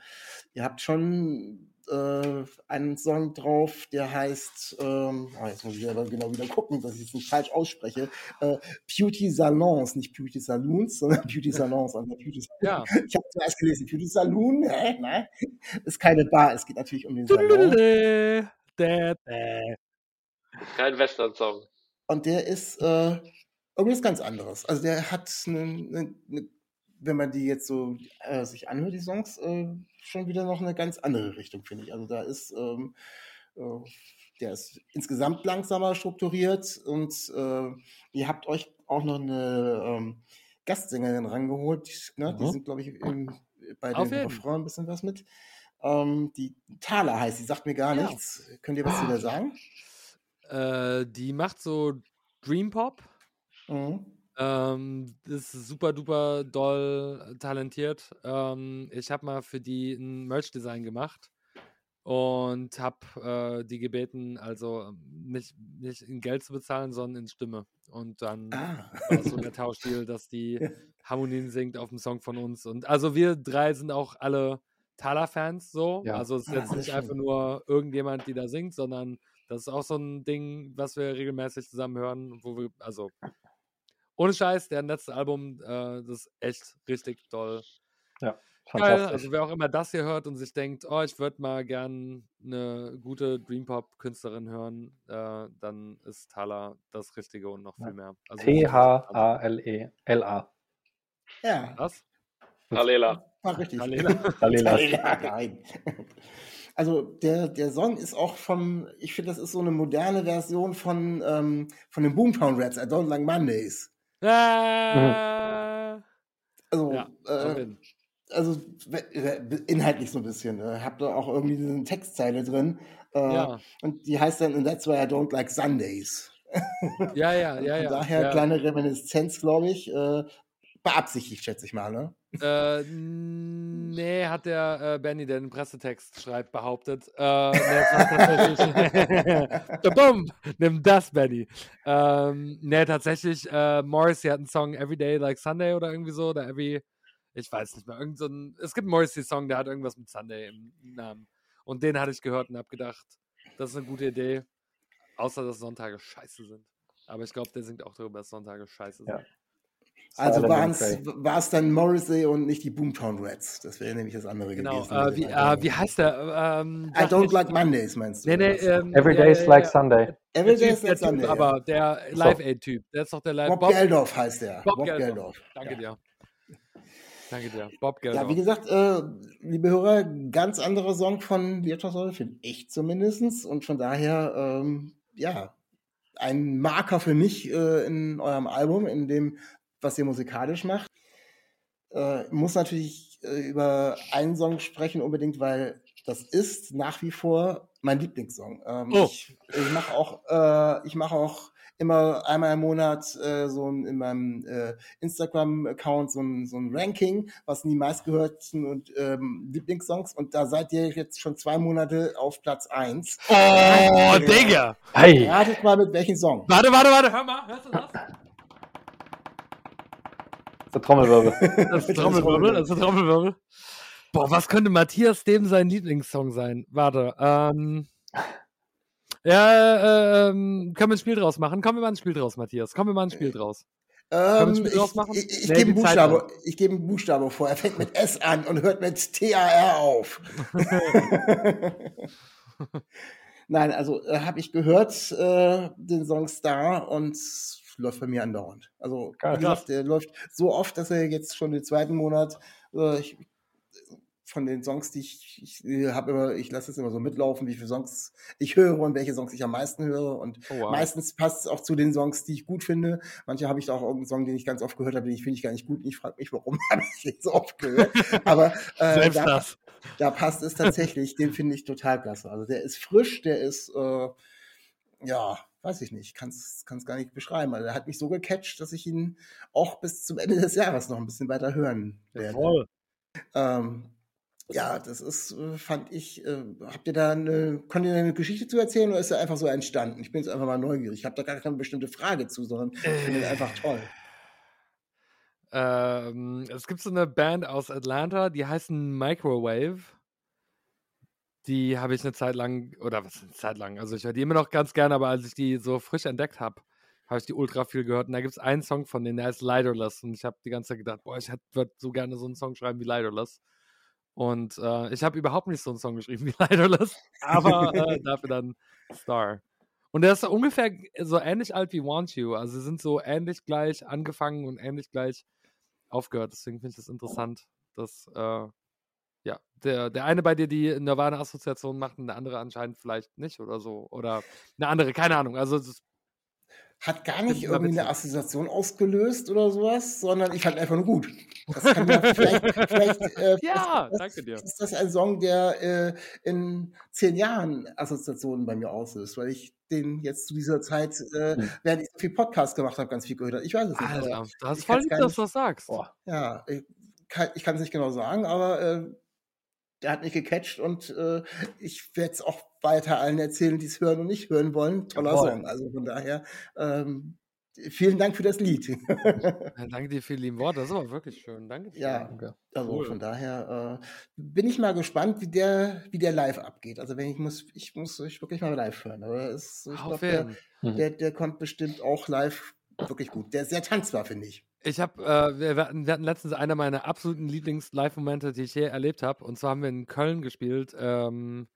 ihr habt schon äh, einen Song drauf, der heißt, ähm, ah, jetzt muss ich aber genau wieder gucken, dass ich es nicht falsch ausspreche. Äh, Beauty Salons, nicht Beauty Saloons, sondern Beauty Salons. Also Beauty Ja. ich habe zuerst gelesen, Beauty Saloon, hä? Nein, ist keine Bar, es geht natürlich um den Salon. Kein Western-Song. Und der ist äh, irgendwas ganz anderes. Also der hat, eine, eine, eine, wenn man die jetzt so äh, sich anhört, die Songs, äh, schon wieder noch eine ganz andere Richtung, finde ich. Also da ist, ähm, äh, der ist insgesamt langsamer strukturiert und äh, ihr habt euch auch noch eine ähm, Gastsängerin rangeholt. Ne? Die Mhm. sind, glaube ich, im, bei Auf den. Refrain ein bisschen was mit. Ähm, die Thaler heißt, die sagt mir gar Ja. nichts. Könnt ihr was zu der sagen? Äh, die macht so Dream Pop. Mhm. Ähm, ist super duper doll talentiert. Ähm, ich habe mal für die ein Merch-Design gemacht und habe äh, die gebeten, also ähm, nicht, nicht in Geld zu bezahlen, sondern in Stimme. Und dann Ah. war so der Tauschdeal, dass die Ja. Harmonien singt auf dem Song von uns. Und also wir drei sind auch alle Thaler-Fans so. Ja. Also es ist Ah, jetzt sehr nicht schön. einfach nur irgendjemand, die da singt, sondern das ist auch so ein Ding, was wir regelmäßig zusammen hören, wo wir, also ohne Scheiß, deren letztes Album, äh, das ist echt richtig toll. Geil, Fantastisch. also wer auch immer das hier hört und sich denkt, oh, ich würde mal gern eine gute Dream Pop Künstlerin hören, äh, dann ist Thaler das Richtige und noch Ja. viel mehr. Also T-H-A-L-E-L-A. Ja, Was? Talela. war richtig. Talela. Dalila. Taylor, nein. Also der, der Song ist auch von, ich finde, das ist so eine moderne Version von, ähm, von den Boomtown Rats, I Don't Like Mondays. Ah, Also, ja, äh, also inhaltlich so ein bisschen. Äh, hab da auch irgendwie eine Textzeile drin. Äh, Ja, Und die heißt dann, and that's why I don't like Sundays. ja, ja, ja. Von ja, daher ja. kleine Reminiszenz, glaube ich. Äh, beabsichtigt, schätze ich mal, ne? Äh, nee, hat der äh, Benny, der den Pressetext schreibt, behauptet. Äh, nee, es war tatsächlich. Bum! Nimm das, Benny. Ähm, nee, tatsächlich, äh, Morrissey hat einen Song Everyday Like Sunday oder irgendwie so, oder Every. Ich weiß nicht mehr. Irgend so ein, es gibt einen Morrissey-Song, der hat irgendwas mit Sunday im Namen. Und den hatte ich gehört und habe gedacht, das ist eine gute Idee. Außer, dass Sonntage scheiße sind. Aber ich glaube, der singt auch darüber, dass Sonntage scheiße sind. Ja. Also war es dann Morrissey und nicht die Boomtown Rats. Das wäre nämlich das andere Genau. gewesen. Äh, wie, äh, wie heißt der? Ähm, I don't like Mondays, meinst du? Nee, nee, ähm, Every ja, day is ja, like ja. Sunday. Every Typ, Day is like typ Sunday. ja. aber der. Live-Aid-Typ. Der ist doch der Live. Bob, Geldof heißt der. Bob Bob Geldof. Geldof. Danke Ja. dir. Danke dir. Bob Ja, Geldof. wie gesagt, äh, liebe Hörer, ganz anderer Song von Virtuoso, finde ich zumindest. Und von daher, ähm, ja, ein Marker für mich äh, in eurem Album, in dem, was ihr musikalisch macht. Äh, muss natürlich äh, über einen Song sprechen unbedingt, weil das ist nach wie vor mein Lieblingssong. Ähm, Oh. Ich, ich mache auch, äh, ich mache auch immer einmal im Monat äh, so ein, in meinem äh, Instagram-Account so ein, so ein Ranking, was sind die meistgehörten und ähm, Lieblingssongs und da seid ihr jetzt schon zwei Monate auf Platz eins. oh, Digga! Hey! Ratet mal mit welchem Song. Warte, warte, warte, hör mal. Hörst du das? Der Trommelwirbel. Das ist Trommelwirbel, das ist Trommelwirbel. Boah, was könnte Matthias dem sein Lieblingssong sein? Warte, ähm. Ja, ähm, können wir ein Spiel draus machen? Kommen wir mal ein Spiel draus, Matthias. Kommen wir mal ein Spiel draus. wir ein Ähm, Spiel ich draus machen? ich, ich Nee, gebe einen Buchstabe, ich gebe einen Buchstabe vor. Er fängt mit S an und hört mit T-A-R auf. Nein, also äh, habe ich gehört, äh, den Song Star und läuft bei mir andauernd. Also, wie gesagt, der läuft so oft, dass er jetzt schon den zweiten Monat äh, ich, von den Songs, die ich, ich äh, habe immer, ich lasse es immer so mitlaufen, wie viele Songs ich höre und welche Songs ich am meisten höre. Und Oh, wow. meistens passt es auch zu den Songs, die ich gut finde. Manche habe ich da auch irgendeinen Song, den ich ganz oft gehört habe, den ich finde ich gar nicht gut. Und ich frage mich, warum habe ich den so oft gehört? Aber äh, da, da passt es tatsächlich. Den finde ich total klasse. Also der ist frisch, der ist, äh, ja, weiß ich nicht, kann es gar nicht beschreiben. Also der hat mich so gecatcht, dass ich ihn auch bis zum Ende des Jahres noch ein bisschen weiter hören werde. Jawohl. Ähm, ja, das ist, äh, fand ich, äh, habt ihr da eine, könnt ihr da eine Geschichte zu erzählen oder ist er einfach so entstanden? Ich bin jetzt einfach mal neugierig. Ich habe da gar keine bestimmte Frage zu, sondern ich finde ihn einfach toll. Ähm, es gibt so eine Band aus Atlanta, die heißen Microwave. Die habe ich eine Zeit lang, oder was eine Zeit lang, also ich höre die immer noch ganz gerne, aber als ich die so frisch entdeckt habe, habe ich die ultra viel gehört. Und da gibt es einen Song von denen, der heißt Lighterless. Und ich habe die ganze Zeit gedacht, boah, ich würde so gerne so einen Song schreiben wie Lighterless. Und äh, ich habe überhaupt nicht so einen Song geschrieben wie Lighterless, aber äh, dafür dann Star. Und der ist ungefähr so ähnlich alt wie Want You. Also sie sind so ähnlich gleich angefangen und ähnlich gleich aufgehört. Deswegen finde ich das interessant, dass äh, ja, der, der eine bei dir die Nirvana-Assoziation macht und der andere anscheinend vielleicht nicht oder so. Oder eine andere, keine Ahnung. Also es hat gar nicht irgendwie eine. Assoziation ausgelöst oder sowas, sondern ich fand einfach nur gut. Das kann ja vielleicht, vielleicht, äh, Ja, danke dir. ist das ein Song, der äh, in zehn Jahren Assoziationen bei mir auslöst, weil ich den jetzt zu dieser Zeit, äh, Hm. während ich so viel Podcast gemacht habe, ganz viel gehört habe. Ich weiß es nicht. Alter, das ist voll lieb, dass du das sagst. Boah. ja, ich kann ich kann es nicht genau sagen, aber äh, der hat mich gecatcht und äh, ich werde es auch weiter allen erzählen, die es hören und nicht hören wollen. Toller Jawohl. Song. Also von daher, ähm, vielen Dank für das Lied. Ja, danke dir für die lieben Worte. Das ist aber wirklich schön. Danke dir. Ja. Danke. Also Cool. von daher äh, bin ich mal gespannt, wie der, wie der live abgeht. Also wenn ich muss, ich muss ich wirklich mal live hören. Aber es, ich glaube, der. Mhm. der, der kommt bestimmt auch live wirklich gut. Der ist sehr tanzbar, finde ich. Ich habe, äh, wir, wir hatten letztens einer meiner absoluten Lieblings-Live-Momente, die ich je erlebt habe. Und zwar haben wir in Köln gespielt, ähm,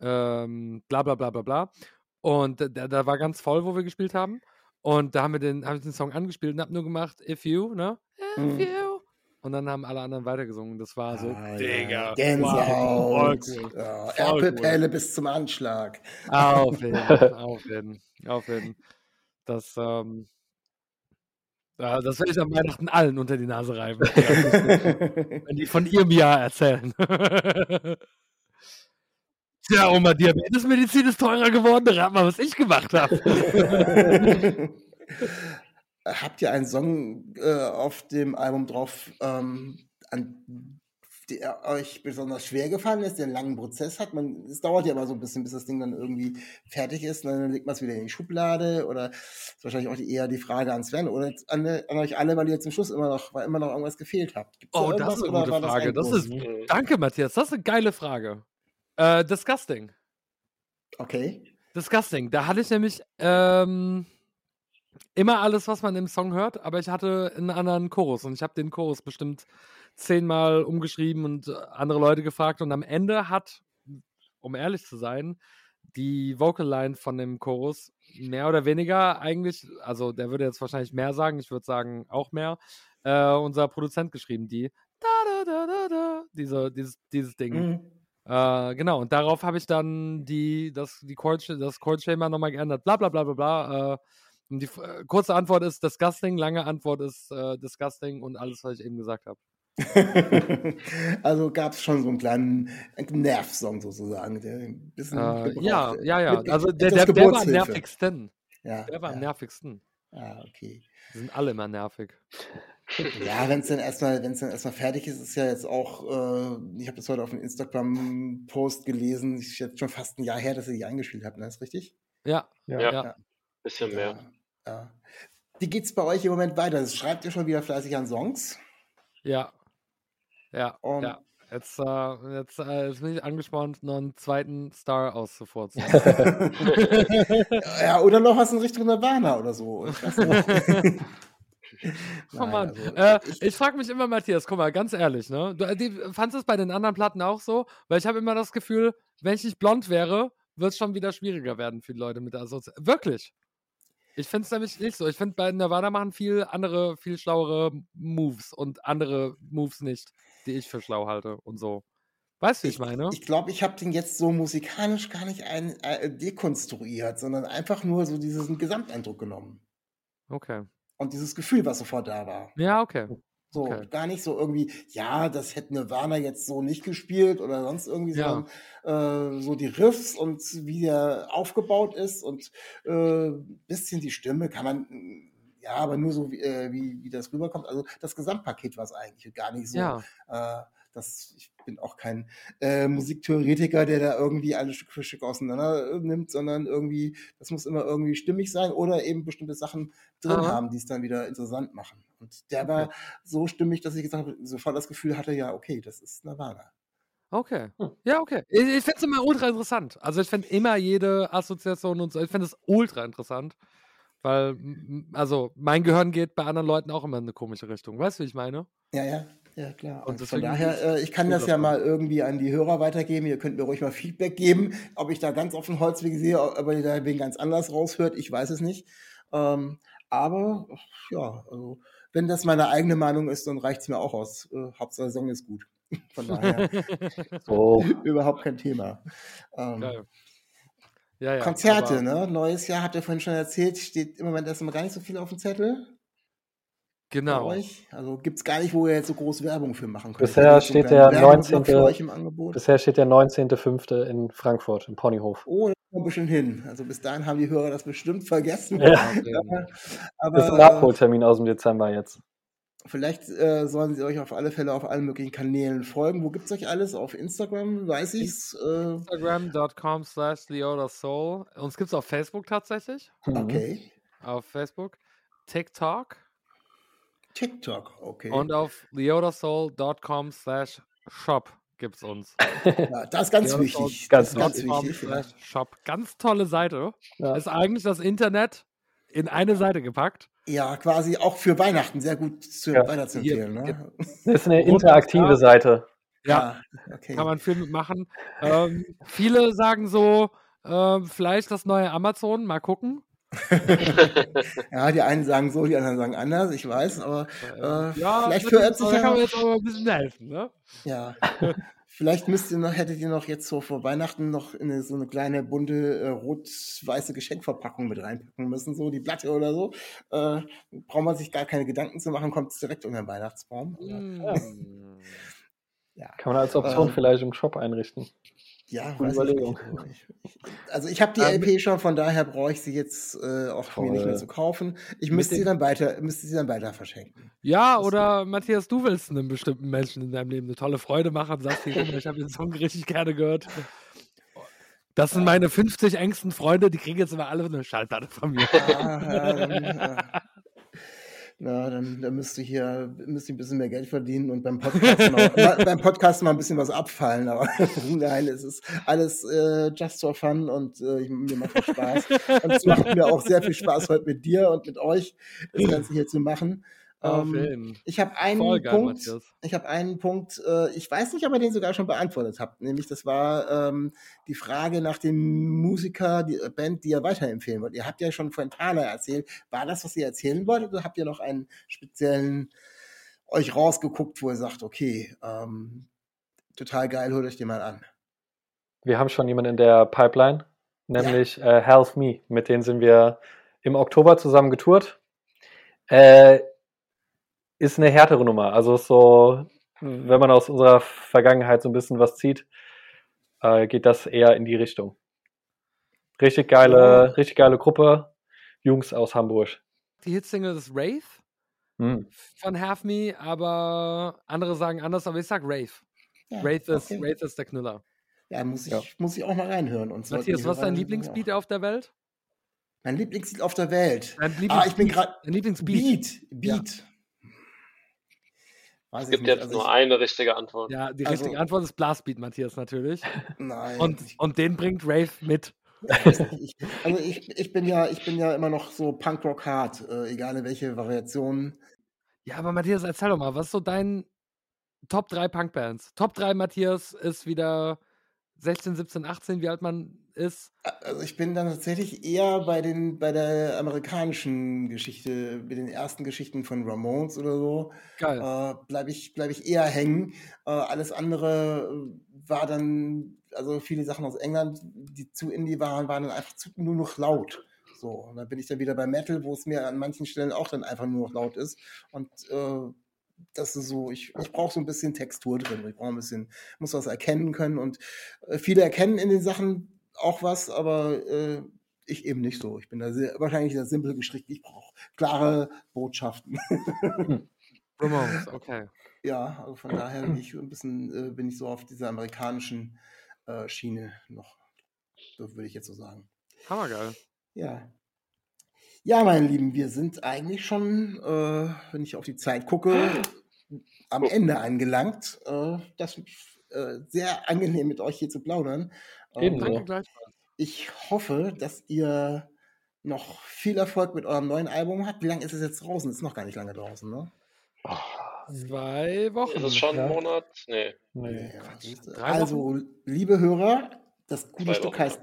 ähm, bla bla bla bla bla. Und da, da war ganz voll, wo wir gespielt haben. Und da haben wir den, habe ich den Song angespielt und habe nur gemacht, if you, ne? If Mhm. you. Und dann haben alle anderen weitergesungen. Das war so, Ah, Digga. ja. Wow, Gänsehaut. Voll cool. Erpelpelle bis zum Anschlag. Auf jeden, auf jeden, auf jeden. Das, ähm, ja, das werde ich an Weihnachten allen unter die Nase reiben. Wenn die von ihrem Jahr erzählen. Tja, Oma, Diabetesmedizin ist teurer geworden. Rat mal, was ich gemacht habe. Habt ihr einen Song äh, auf dem Album drauf, ähm, an der euch besonders schwer gefallen ist, der einen langen Prozess hat? Man, es dauert ja immer so ein bisschen, bis das Ding dann irgendwie fertig ist. Und dann legt man es wieder in die Schublade. Oder ist wahrscheinlich auch die, eher die Frage an Sven oder an, an euch alle, weil ihr zum Schluss immer noch, weil immer noch irgendwas gefehlt habt. Gibt's da Oh, das ist eine gute Frage. Das endlos? ist, danke, Matthias. Das ist eine geile Frage. Äh, Disgusting. Okay. Disgusting. Da hatte ich nämlich ähm, immer alles, was man im Song hört, aber ich hatte einen anderen Chorus und ich habe den Chorus bestimmt zehnmal umgeschrieben und andere Leute gefragt und am Ende hat, um ehrlich zu sein, die Vocal Line von dem Chorus mehr oder weniger eigentlich, also der würde jetzt wahrscheinlich mehr sagen, ich würde sagen auch mehr, äh, unser Produzent geschrieben, die da da da da da, diese, dieses, dieses Ding. Mhm. Äh, genau, und darauf habe ich dann die, das, die Chord, das Chord-Schema nochmal geändert. Bla bla bla bla bla. Äh, und die äh, kurze Antwort ist disgusting, lange Antwort ist äh, disgusting und alles, was ich eben gesagt habe. also gab es schon so einen kleinen Nervsong sozusagen, der ein bisschen. Äh, ja, ja, ja. mit Also der, der, der war am nervigsten. Ja, Der war am ja. nervigsten. Ah, okay. Die sind alle immer nervig. Ja, wenn es dann erstmal, wenn es dann erstmal fertig ist, ist ja jetzt auch, äh, ich habe das heute auf einem Instagram-Post gelesen, ist jetzt schon fast ein Jahr her, dass ihr die eingespielt habt, ne? Ist richtig? Ja, Ja. Ja. ja. Bisschen mehr. Ja. ja. Wie geht's bei euch im Moment weiter? Schreibt ihr schon wieder fleißig an Songs? Ja. Ja. Und- ja. Jetzt, äh, jetzt, äh, jetzt bin ich angespannt, noch einen zweiten Star auszufurzen. ja, oder noch was in Richtung Nirvana oder so. Ich weiß nicht. Oh Nein, also, äh, ich- ich frage mich immer, Matthias, guck mal, ganz ehrlich, ne? Du, äh, die, fandest du es bei den anderen Platten auch so? Weil ich habe immer das Gefühl, wenn ich nicht blond wäre, wird es schon wieder schwieriger werden für die Leute mit der Assoziation. Wirklich. Ich finde es nämlich nicht so. Ich finde, bei Nirvana machen viel andere, viel schlauere Moves und andere Moves nicht, die ich für schlau halte und so. Weißt du, wie ich meine? Ich glaube, ich habe den jetzt so musikalisch gar nicht ein, äh, dekonstruiert, sondern einfach nur so diesen Gesamteindruck genommen. Okay. Und dieses Gefühl, was sofort da war. Ja, okay. So, Okay. gar nicht so irgendwie, ja, das hätte Nirvana jetzt so nicht gespielt oder sonst irgendwie, Ja. sondern äh, so die Riffs und wie der aufgebaut ist und äh, bisschen die Stimme kann man, ja, aber nur so, wie, äh, wie, wie das rüberkommt. Also das Gesamtpaket war es eigentlich gar nicht so. Ja. Äh, das, ich bin auch kein äh, Musiktheoretiker, der da irgendwie alles Stück für Stück auseinander äh, nimmt, sondern irgendwie, das muss immer irgendwie stimmig sein oder eben bestimmte Sachen drin Aha. haben, die es dann wieder interessant machen. Und der war so stimmig, dass ich gesagt habe, sofort das Gefühl hatte, ja, okay, das ist Nirvana. Okay. Hm. Ja, okay. Ich, ich finde es immer ultra interessant. Also ich finde immer jede Assoziation und so, ich finde es ultra interessant. Weil, also mein Gehirn geht bei anderen Leuten auch immer in eine komische Richtung. Weißt du, wie ich meine? Ja, ja, ja, klar. Und Und von daher, äh, ich kann das ja mal irgendwie an die Hörer weitergeben. Ihr könnt mir ruhig mal Feedback geben, ob ich da ganz auf den Holzweg sehe, ob ihr da wen ganz anders raushört. Ich weiß es nicht. Ähm, aber, ja, also, wenn das meine eigene Meinung ist, dann reicht es mir auch aus. Äh, Hauptsache, Song ist gut. Von daher So. überhaupt kein Thema. Ähm. Ja, ja. Konzerte, aber- ne? Neues Jahr, habt ihr vorhin schon erzählt, steht im Moment erstmal gar nicht so viel auf dem Zettel Genau. euch. Also gibt es gar nicht, wo ihr jetzt so groß Werbung für machen könnt. Bisher steht der Werbeblock 19. für euch im Angebot. Bisher steht der 19.05. in Frankfurt, im Ponyhof. Oh, ein bisschen hin. Also bis dahin haben die Hörer das bestimmt vergessen. Ja. Aber, Das ist ein Abholtermin aus dem Dezember jetzt. Vielleicht äh, sollen sie euch auf alle Fälle auf allen möglichen Kanälen folgen. Wo gibt es euch alles? Auf Instagram, weiß ich's. Äh, Instagram.com slash Soul. Uns gibt es auf Facebook tatsächlich. Mhm. okay. Auf Facebook. TikTok. TikTok, okay. Und auf leodasoul.com slash shop gibt es uns. ja, das ist ganz wichtig. ganz ganz wichtig. Ja. shop. Ganz tolle Seite. Ja. Ist eigentlich das Internet in eine Seite gepackt. Ja, quasi auch für Weihnachten sehr gut zu, Ja. weiterzuempfehlen. Ne? Das ist eine interaktive. Seite. Ja, okay. kann man viel mitmachen. Ähm, viele sagen so, ähm, vielleicht das neue Amazon, mal gucken. ja, die einen sagen so, die anderen sagen anders, ich weiß, aber äh, vielleicht das- verirrt sich da ja kann man jetzt aber ein bisschen helfen, ne? Ja. Vielleicht müsst ihr noch, hättet ihr noch jetzt so vor Weihnachten noch in eine, so eine kleine bunte äh, rot-weiße Geschenkverpackung mit reinpacken müssen, so die Platte oder so. Äh, braucht man sich gar keine Gedanken zu machen, kommt es direkt unter den Weihnachtsbaum. Mm. ja. Kann man als Option Ähm, vielleicht im Shop einrichten. Ja, Gute weiß ich Überlegung. nicht. Ich, ich, also ich habe die Ähm, LP schon, von daher brauche ich sie jetzt äh, auch mir nicht mehr Toll. zu kaufen. Ich müsste sie dann weiter, müsste sie dann weiter verschenken. Ja, Das- oder Matthias, du willst einem bestimmten Menschen in deinem Leben eine tolle Freude machen, sagst dir, ich habe den Song richtig gerne gehört. Das sind meine 50 engsten Freunde, die kriegen jetzt immer alle eine Schallplatte von mir. Ah, ja, dann, äh, na, dann, dann müsste ich hier müsste ich ein bisschen mehr Geld verdienen und beim Podcast, mal, beim Podcast mal ein bisschen was abfallen. Aber nein, es ist alles äh, just for fun und äh, ich- mir macht es Spaß. Und es macht mir auch sehr viel Spaß, heute mit dir und mit euch das Ganze hier zu machen. Auf Ähm, ich habe einen Voll geil, Punkt. Ich habe einen Punkt. Äh, ich weiß nicht, ob ihr den sogar schon beantwortet habt. Nämlich, das war ähm, die Frage nach dem Musiker, die äh, Band, die ihr weiterempfehlen wollt. Ihr habt ja schon von Tana erzählt. War das, was ihr erzählen wolltet, oder habt ihr noch einen speziellen euch rausgeguckt, wo ihr sagt, okay, ähm, total geil, holt euch den mal an. Wir haben schon jemanden in der Pipeline, nämlich äh, Health Me. Mit denen sind wir im Oktober zusammen getourt. Äh, ist eine härtere Nummer. Also so, wenn man aus unserer Vergangenheit so ein bisschen was zieht, äh, geht das eher in die Richtung. Richtig geile, Ja. richtig geile Gruppe. Jungs aus Hamburg. Die Hitsingle ist Rave Hm. von Half Me, aber andere sagen anders, aber ich sag Rave. Ja, Rave, ist, okay. Rave ist der Knüller. Ja, muss ich, Ja. muss ich auch mal reinhören. Und Matthias, was ist dein Lieblingsbeat auf der Welt? Mein Lieblingslied auf der Welt. Dein Ah, ich bin Lieblingsbeat- gerade. Dein Lieblingsbeat. Beat. Beat. Weiß Es ich gibt nicht. jetzt Also nur ich- eine richtige Antwort. Ja, die Also- richtige Antwort ist Blastbeat, Matthias, natürlich. Nein. Und, und den bringt Rave mit. ich also ich, ich bin ja, ich bin ja immer noch so Punkrock hard, äh, egal in welche Variation. Ja, aber Matthias, erzähl doch mal, was ist so dein Top 3 Punkbands? Top 3 Matthias ist wieder 16, 17, 18, wie alt man ist. Also ich bin dann tatsächlich eher bei den, bei der amerikanischen Geschichte, bei den ersten Geschichten von Ramones oder so, Geil. äh, bleibe ich, bleib ich eher hängen. Äh, alles andere äh, war dann, also viele Sachen aus England, die zu Indie waren, waren dann einfach zu, nur noch laut. So, und dann bin ich dann wieder bei Metal, wo es mir an manchen Stellen auch dann einfach nur noch laut ist. Und äh, das ist so, ich, ich brauche so ein bisschen Textur drin. Ich brauche ein bisschen, muss was erkennen können. Und äh, viele erkennen in den Sachen auch was, aber äh, ich eben nicht so. Ich bin da sehr, wahrscheinlich sehr simpel gestrickt. Ich brauche klare Botschaften. Ramones, okay. ja, also von daher bin ich ein bisschen, äh, bin ich so auf dieser amerikanischen äh, Schiene noch. So würde ich jetzt so sagen. Hammergeil. Ja. Ja, meine Lieben, wir sind eigentlich schon, äh, wenn ich auf die Zeit gucke, am Ende angelangt. Äh, das äh, sehr angenehm mit euch hier zu plaudern. Ähm. Danke ich hoffe, dass ihr noch viel Erfolg mit eurem neuen Album habt. Wie lange ist es jetzt draußen? Ist noch gar nicht lange draußen, ne? Zwei Wochen. Ist es schon Ja. ein Monat? Nee. Nee. Ja, also, liebe Hörer, das gute Zwei Stück Wochen, heißt,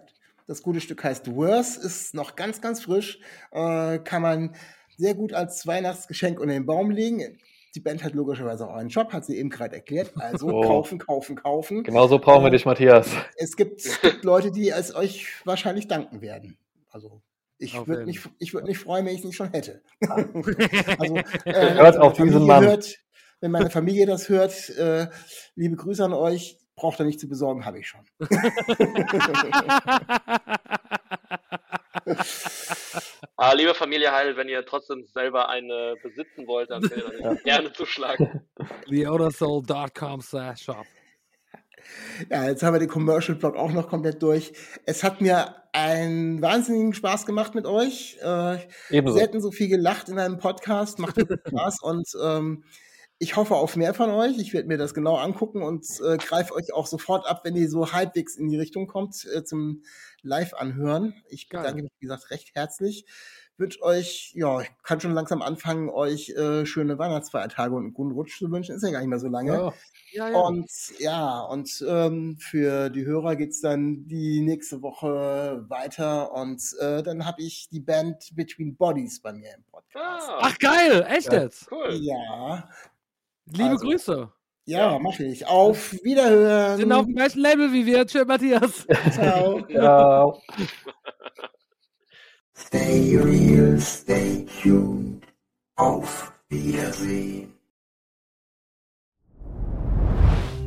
das gute Stück heißt Worse, ist noch ganz, ganz frisch, äh, kann man sehr gut als Weihnachtsgeschenk unter den Baum legen. Die Band hat logischerweise auch einen Shop, hat sie eben gerade erklärt. Also Oh. kaufen, kaufen, kaufen. Genau so brauchen wir Äh, dich, Matthias. Es gibt, es gibt Leute, die es euch wahrscheinlich danken werden. Also ich würde mich, ich würd mich freuen, wenn ich es nicht schon hätte. also, äh, Hört wenn auf meine diesen Familie Mann. Hört, wenn meine Familie das hört, äh, liebe Grüße an euch. Braucht ihr nicht zu besorgen, habe ich schon. Ah, liebe Familie Heil, wenn ihr trotzdem selber eine besitzen wollt, dann könnt ihr gerne zuschlagen. TheOtherSoul.com slash shop. Ja, jetzt haben wir den Commercial-Plot auch noch komplett durch. Es hat mir einen wahnsinnigen Spaß gemacht mit euch. Äh, Ebenso. selten so viel gelacht in einem Podcast, macht Spaß und ähm, ich hoffe auf mehr von euch. Ich werde mir das genau angucken und äh, greife euch auch sofort ab, wenn ihr so halbwegs in die Richtung kommt äh, zum Live-Anhören. Ich bedanke mich, wie gesagt, recht herzlich. Wünsche euch, ja, ich kann schon langsam anfangen, euch äh, schöne Weihnachtsfeiertage und einen guten Rutsch zu wünschen. Ist ja gar nicht mehr so lange. Ja. Ja, ja. Und ja, und ähm, für die Hörer geht's dann die nächste Woche weiter und äh, dann habe ich die Band Between Bodies bei mir im Podcast. Ah, Ach geil, echt Ja. jetzt? cool. Ja, Liebe Also, Grüße. ja, mache ich. Auf Wiederhören. Sind auf dem gleichen Label wie wir. Tschö, Matthias. Ciao. Ja. Stay real, stay tuned. Auf Wiedersehen.